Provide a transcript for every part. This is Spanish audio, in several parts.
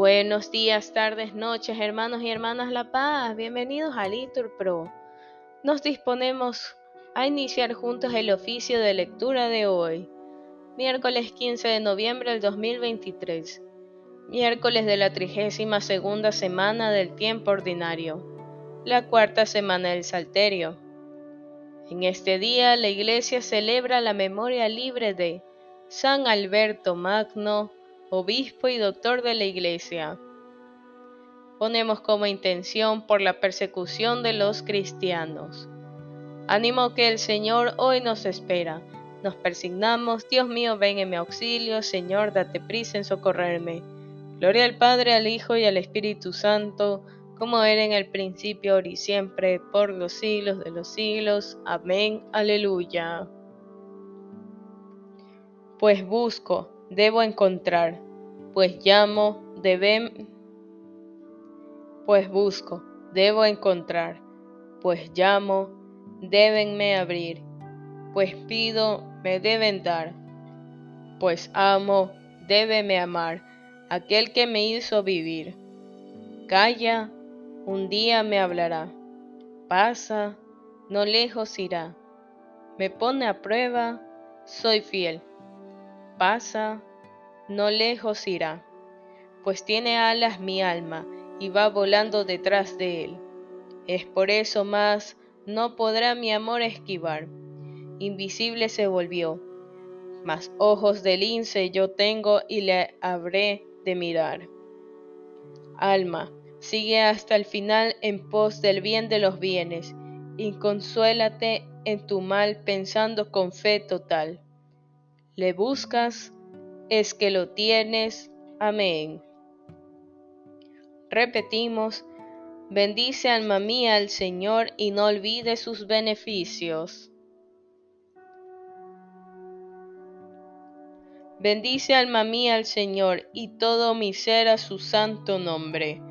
Buenos días, tardes, noches, hermanos y hermanas La Paz. Bienvenidos a Litur Pro. Nos disponemos a iniciar juntos el oficio de lectura de hoy, miércoles 15 de noviembre del 2023, miércoles de la trigésima segunda semana del tiempo ordinario, la cuarta semana del Salterio. En este día la Iglesia celebra la memoria libre de San Alberto Magno, obispo y doctor de la Iglesia. Ponemos como intención por la persecución de los cristianos. Ánimo que el Señor hoy nos espera. Nos persignamos, Dios mío, ven en mi auxilio, Señor, date prisa en socorrerme. Gloria al Padre, al Hijo y al Espíritu Santo, como era en el principio, ahora y siempre, por los siglos de los siglos. Amén. Aleluya. Pues busco, debo encontrar, pues llamo, deben, pues busco, debo encontrar, pues llamo, débenme abrir, pues pido, me deben dar, pues amo, débeme amar, aquel que me hizo vivir. Calla, un día me hablará, pasa, no lejos irá, me pone a prueba, soy fiel pasa, no lejos irá, pues tiene alas mi alma y va volando detrás de él. Es por eso más no podrá mi amor esquivar. Invisible se volvió, mas ojos de lince yo tengo y le habré de mirar. Alma, sigue hasta el final en pos del bien de los bienes, y consuélate en tu mal pensando con fe total le buscas, es que lo tienes. Amén. Repetimos, bendice alma mía al Señor y no olvide sus beneficios. Bendice alma mía al Señor y todo mi ser a su santo nombre.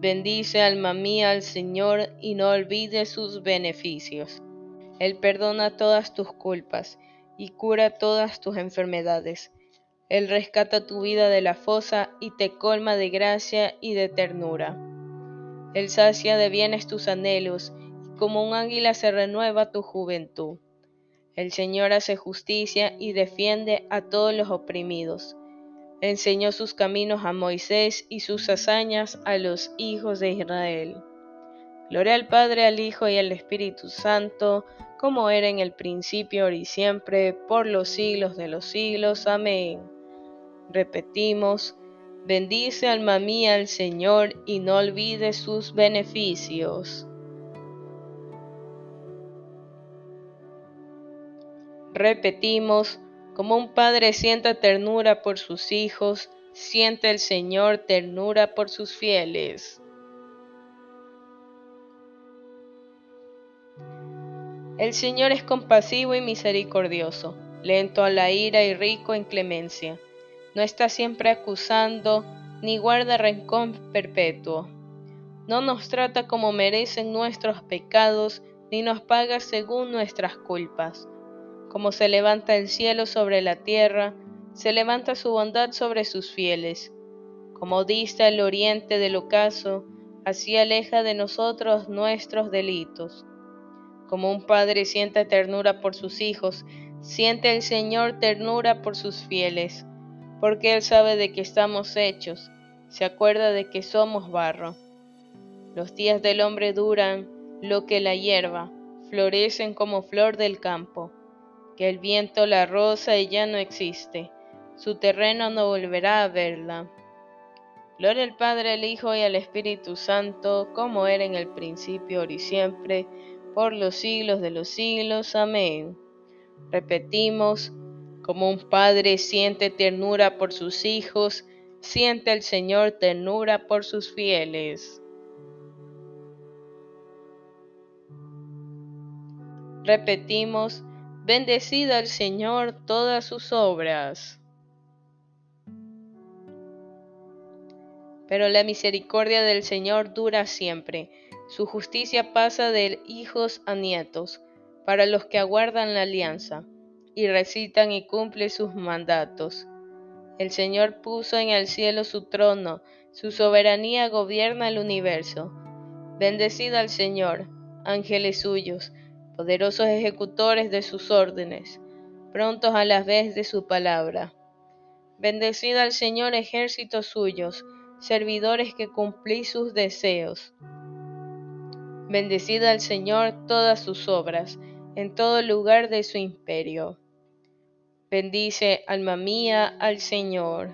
Bendice alma mía al Señor y no olvide sus beneficios. Él perdona todas tus culpas y cura todas tus enfermedades. Él rescata tu vida de la fosa y te colma de gracia y de ternura. Él sacia de bienes tus anhelos y como un águila se renueva tu juventud. El Señor hace justicia y defiende a todos los oprimidos. Enseñó sus caminos a Moisés y sus hazañas a los hijos de Israel. Gloria al Padre, al Hijo y al Espíritu Santo, como era en el principio, ahora y siempre, por los siglos de los siglos. Amén. Repetimos, bendice alma mía al Señor y no olvide sus beneficios. Repetimos, como un padre sienta ternura por sus hijos, siente el Señor ternura por sus fieles. El Señor es compasivo y misericordioso, lento a la ira y rico en clemencia. No está siempre acusando, ni guarda rencor perpetuo. No nos trata como merecen nuestros pecados, ni nos paga según nuestras culpas. Como se levanta el cielo sobre la tierra, se levanta su bondad sobre sus fieles. Como dista el oriente del ocaso, así aleja de nosotros nuestros delitos. Como un padre siente ternura por sus hijos, siente el Señor ternura por sus fieles, porque Él sabe de que estamos hechos, se acuerda de que somos barro. Los días del hombre duran lo que la hierba, florecen como flor del campo, que el viento la roza y ya no existe, su terreno no volverá a verla. Gloria al Padre, al Hijo y al Espíritu Santo, como era en el principio, ahora y siempre, por los siglos de los siglos. Amén. Repetimos, como un padre siente ternura por sus hijos, siente el Señor ternura por sus fieles. Repetimos, bendecida al Señor todas sus obras. Pero la misericordia del Señor dura siempre su justicia pasa de hijos a nietos, para los que aguardan la alianza, y recitan y cumplen sus mandatos. El Señor puso en el cielo su trono, Su soberanía gobierna el universo. Bendecida al Señor, ángeles suyos, poderosos ejecutores de sus órdenes, prontos a la vez de su palabra. Bendecida al Señor ejércitos suyos, servidores que cumplís sus deseos. Bendecida al Señor todas sus obras, en todo lugar de su imperio. Bendice, alma mía, al Señor.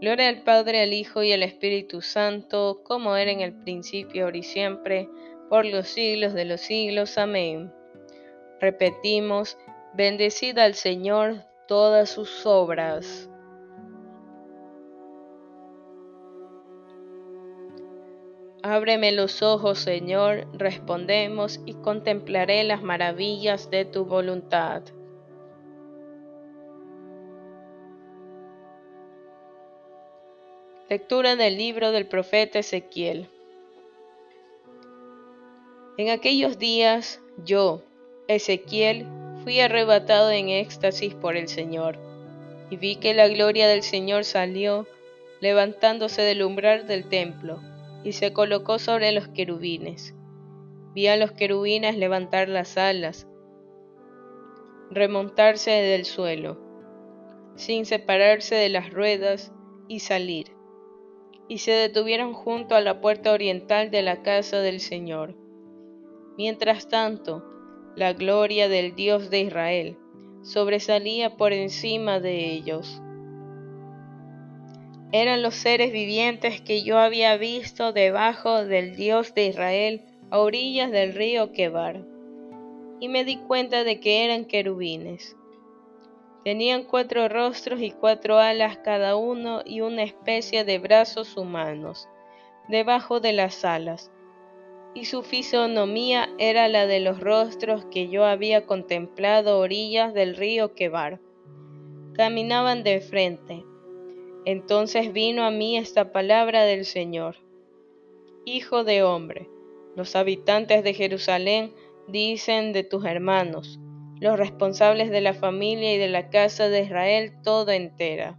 Gloria al Padre, al Hijo y al Espíritu Santo, como era en el principio, ahora y siempre, por los siglos de los siglos. Amén. Repetimos, bendecida al Señor todas sus obras. Ábreme los ojos, Señor, respondemos, y contemplaré las maravillas de tu voluntad. Lectura del libro del profeta Ezequiel. En aquellos días yo, Ezequiel, fui arrebatado en éxtasis por el Señor, y vi que la gloria del Señor salió, levantándose del umbral del templo y se colocó sobre los querubines. Vi a los querubines levantar las alas, remontarse del suelo, sin separarse de las ruedas, y salir. Y se detuvieron junto a la puerta oriental de la casa del Señor. Mientras tanto, la gloria del Dios de Israel sobresalía por encima de ellos eran los seres vivientes que yo había visto debajo del Dios de Israel a orillas del río Quebar, y me di cuenta de que eran querubines. Tenían cuatro rostros y cuatro alas cada uno y una especie de brazos humanos debajo de las alas, y su fisonomía era la de los rostros que yo había contemplado a orillas del río Quebar. Caminaban de frente, entonces vino a mí esta palabra del Señor. Hijo de hombre, los habitantes de Jerusalén dicen de tus hermanos, los responsables de la familia y de la casa de Israel toda entera.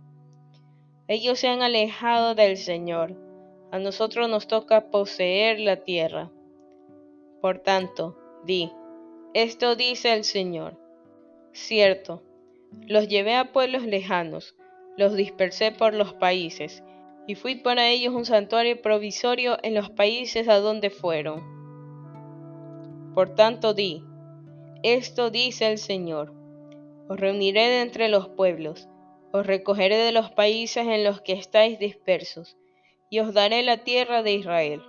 Ellos se han alejado del Señor, a nosotros nos toca poseer la tierra. Por tanto, di, esto dice el Señor. Cierto, los llevé a pueblos lejanos, los dispersé por los países, y fui para ellos un santuario provisorio en los países a donde fueron. Por tanto di, esto dice el Señor, os reuniré de entre los pueblos, os recogeré de los países en los que estáis dispersos, y os daré la tierra de Israel.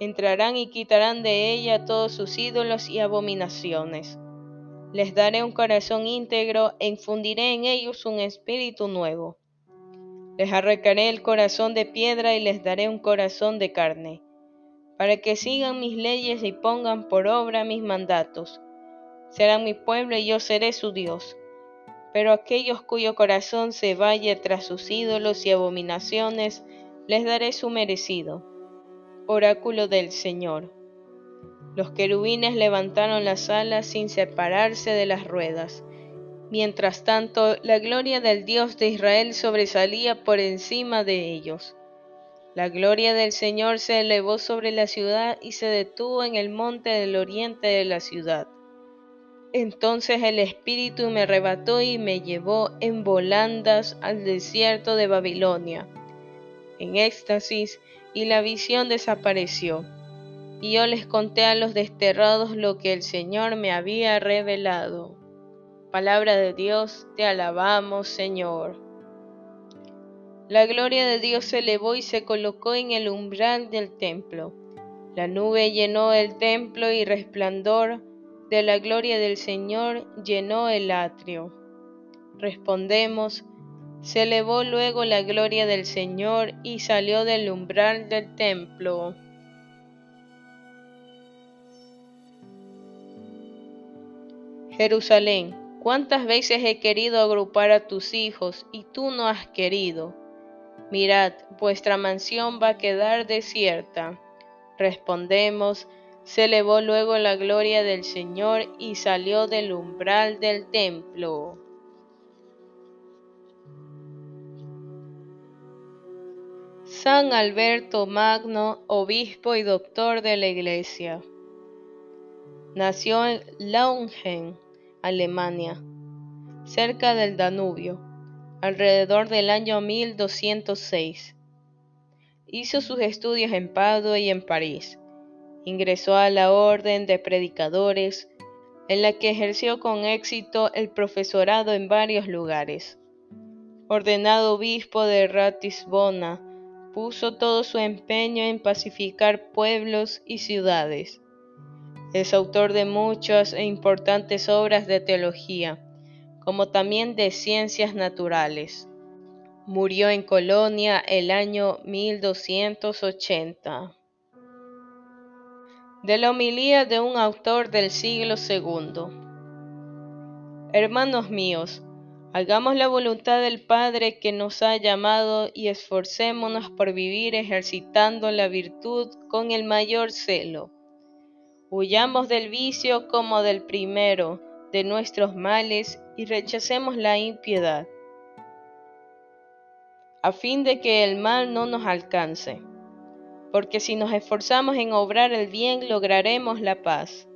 Entrarán y quitarán de ella todos sus ídolos y abominaciones les daré un corazón íntegro e infundiré en ellos un espíritu nuevo. Les arrancaré el corazón de piedra y les daré un corazón de carne, para que sigan mis leyes y pongan por obra mis mandatos. Serán mi pueblo y yo seré su Dios. Pero aquellos cuyo corazón se vaya tras sus ídolos y abominaciones, les daré su merecido. Oráculo del Señor. Los querubines levantaron las alas sin separarse de las ruedas. Mientras tanto, la gloria del Dios de Israel sobresalía por encima de ellos. La gloria del Señor se elevó sobre la ciudad y se detuvo en el monte del oriente de la ciudad. Entonces el Espíritu me arrebató y me llevó en volandas al desierto de Babilonia, en éxtasis, y la visión desapareció y yo les conté a los desterrados lo que el Señor me había revelado. Palabra de Dios, te alabamos, Señor. La gloria de Dios se elevó y se colocó en el umbral del templo. La nube llenó el templo y resplandor de la gloria del Señor llenó el atrio. Respondemos, se elevó luego la gloria del Señor y salió del umbral del templo. Jerusalén, cuántas veces he querido agrupar a tus hijos y tú no has querido. Mirad, vuestra mansión va a quedar desierta. Respondemos, se elevó luego la gloria del Señor y salió del umbral del templo. San Alberto Magno, obispo y doctor de la Iglesia. Nació en Laungen, Alemania, cerca del Danubio, alrededor del año 1206. Hizo sus estudios en Padua y en París. Ingresó a la Orden de Predicadores, en la que ejerció con éxito el profesorado en varios lugares. Ordenado obispo de Ratisbona, puso todo su empeño en pacificar pueblos y ciudades. Es autor de muchas e importantes obras de teología, como también de ciencias naturales. Murió en Colonia el año 1280. De la homilía de un autor del siglo II. Hermanos míos, Hagamos la voluntad del Padre que nos ha llamado y esforcémonos por vivir ejercitando la virtud con el mayor celo. Huyamos del vicio como del primero de nuestros males y rechacemos la impiedad, a fin de que el mal no nos alcance, porque si nos esforzamos en obrar el bien lograremos la paz.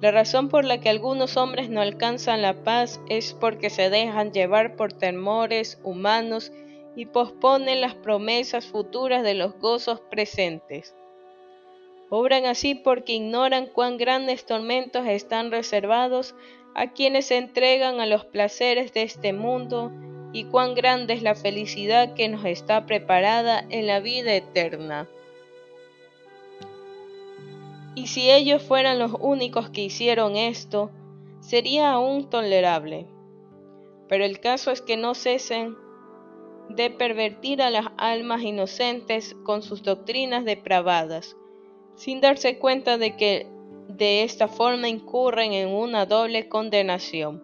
La razón por la que algunos hombres no alcanzan la paz es porque se dejan llevar por temores humanos y posponen las promesas futuras de los gozos presentes. Obran así porque ignoran cuán grandes tormentos están reservados a quienes se entregan a los placeres de este mundo y cuán grande es la felicidad que nos está preparada en la vida eterna. Y si ellos fueran los únicos que hicieron esto, sería aún tolerable. Pero el caso es que no cesen de pervertir a las almas inocentes con sus doctrinas depravadas, sin darse cuenta de que de esta forma incurren en una doble condenación,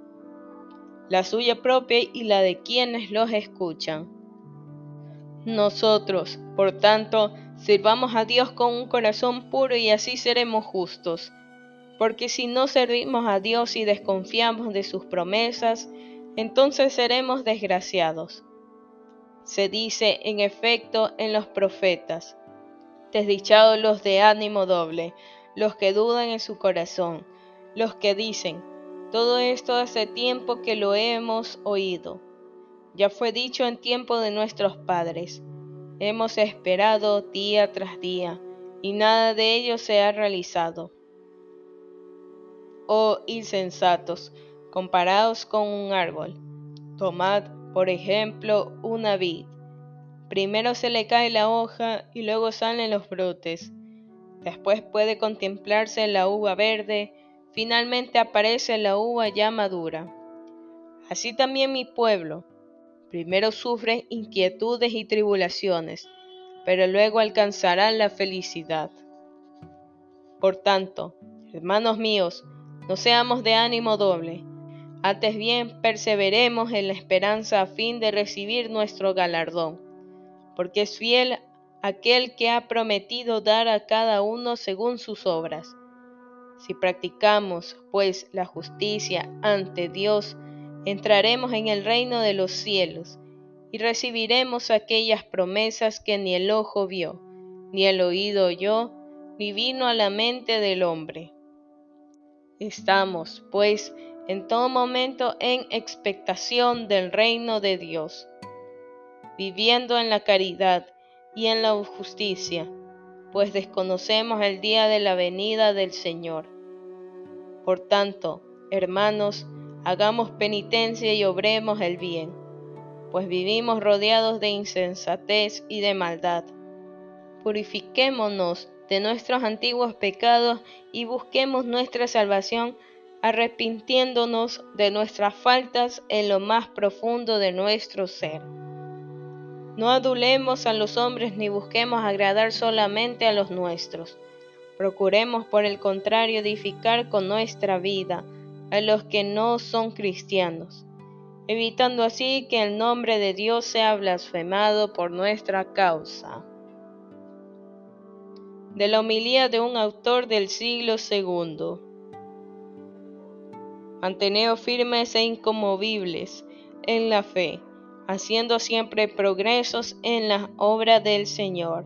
la suya propia y la de quienes los escuchan. Nosotros, por tanto, Sirvamos a Dios con un corazón puro y así seremos justos. Porque si no servimos a Dios y desconfiamos de sus promesas, entonces seremos desgraciados. Se dice, en efecto, en los profetas, desdichados los de ánimo doble, los que dudan en su corazón, los que dicen, todo esto hace tiempo que lo hemos oído. Ya fue dicho en tiempo de nuestros padres Hemos esperado día tras día y nada de ello se ha realizado. Oh insensatos, comparados con un árbol. Tomad, por ejemplo, una vid. Primero se le cae la hoja y luego salen los brotes. Después puede contemplarse la uva verde, finalmente aparece la uva ya madura. Así también mi pueblo, Primero sufren inquietudes y tribulaciones, pero luego alcanzarán la felicidad. Por tanto, hermanos míos, no seamos de ánimo doble, antes bien perseveremos en la esperanza a fin de recibir nuestro galardón, porque es fiel aquel que ha prometido dar a cada uno según sus obras. Si practicamos, pues, la justicia ante Dios, entraremos en el reino de los cielos y recibiremos aquellas promesas que ni el ojo vio, ni el oído oyó, ni vino a la mente del hombre. Estamos, pues, en todo momento en expectación del reino de Dios, viviendo en la caridad y en la justicia, pues desconocemos el día de la venida del Señor. Por tanto, hermanos, hagamos penitencia y obremos el bien, pues vivimos rodeados de insensatez y de maldad. Purifiquémonos de nuestros antiguos pecados y busquemos nuestra salvación arrepintiéndonos de nuestras faltas en lo más profundo de nuestro ser. No adulemos a los hombres ni busquemos agradar solamente a los nuestros. Procuremos por el contrario edificar con nuestra vida a los que no son cristianos, evitando así que el nombre de Dios sea blasfemado por nuestra causa. De la homilía de un autor del siglo II. Manteneos firmes e incomovibles en la fe, haciendo siempre progresos en la obra del Señor.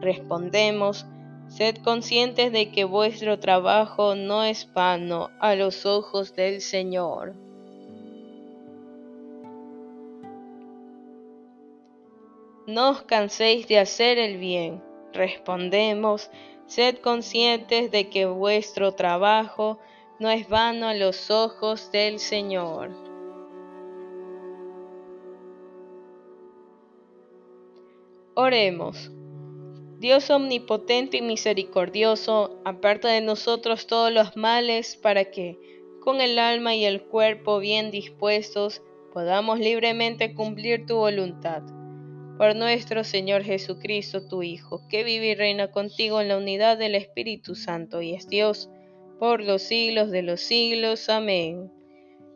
Respondemos, sed conscientes de que vuestro trabajo no es vano a los ojos del Señor. No os canséis de hacer el bien. Respondemos, sed conscientes de que vuestro trabajo no es vano a los ojos del Señor. Oremos. Dios omnipotente y misericordioso, aparta de nosotros todos los males para que, con el alma y el cuerpo bien dispuestos, podamos libremente cumplir tu voluntad por nuestro Señor Jesucristo, tu Hijo, que vive y reina contigo en la unidad del Espíritu Santo y es Dios, por los siglos de los siglos. Amén.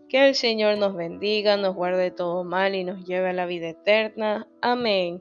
Que el Señor nos bendiga, nos guarde todo mal y nos lleve a la vida eterna. Amén.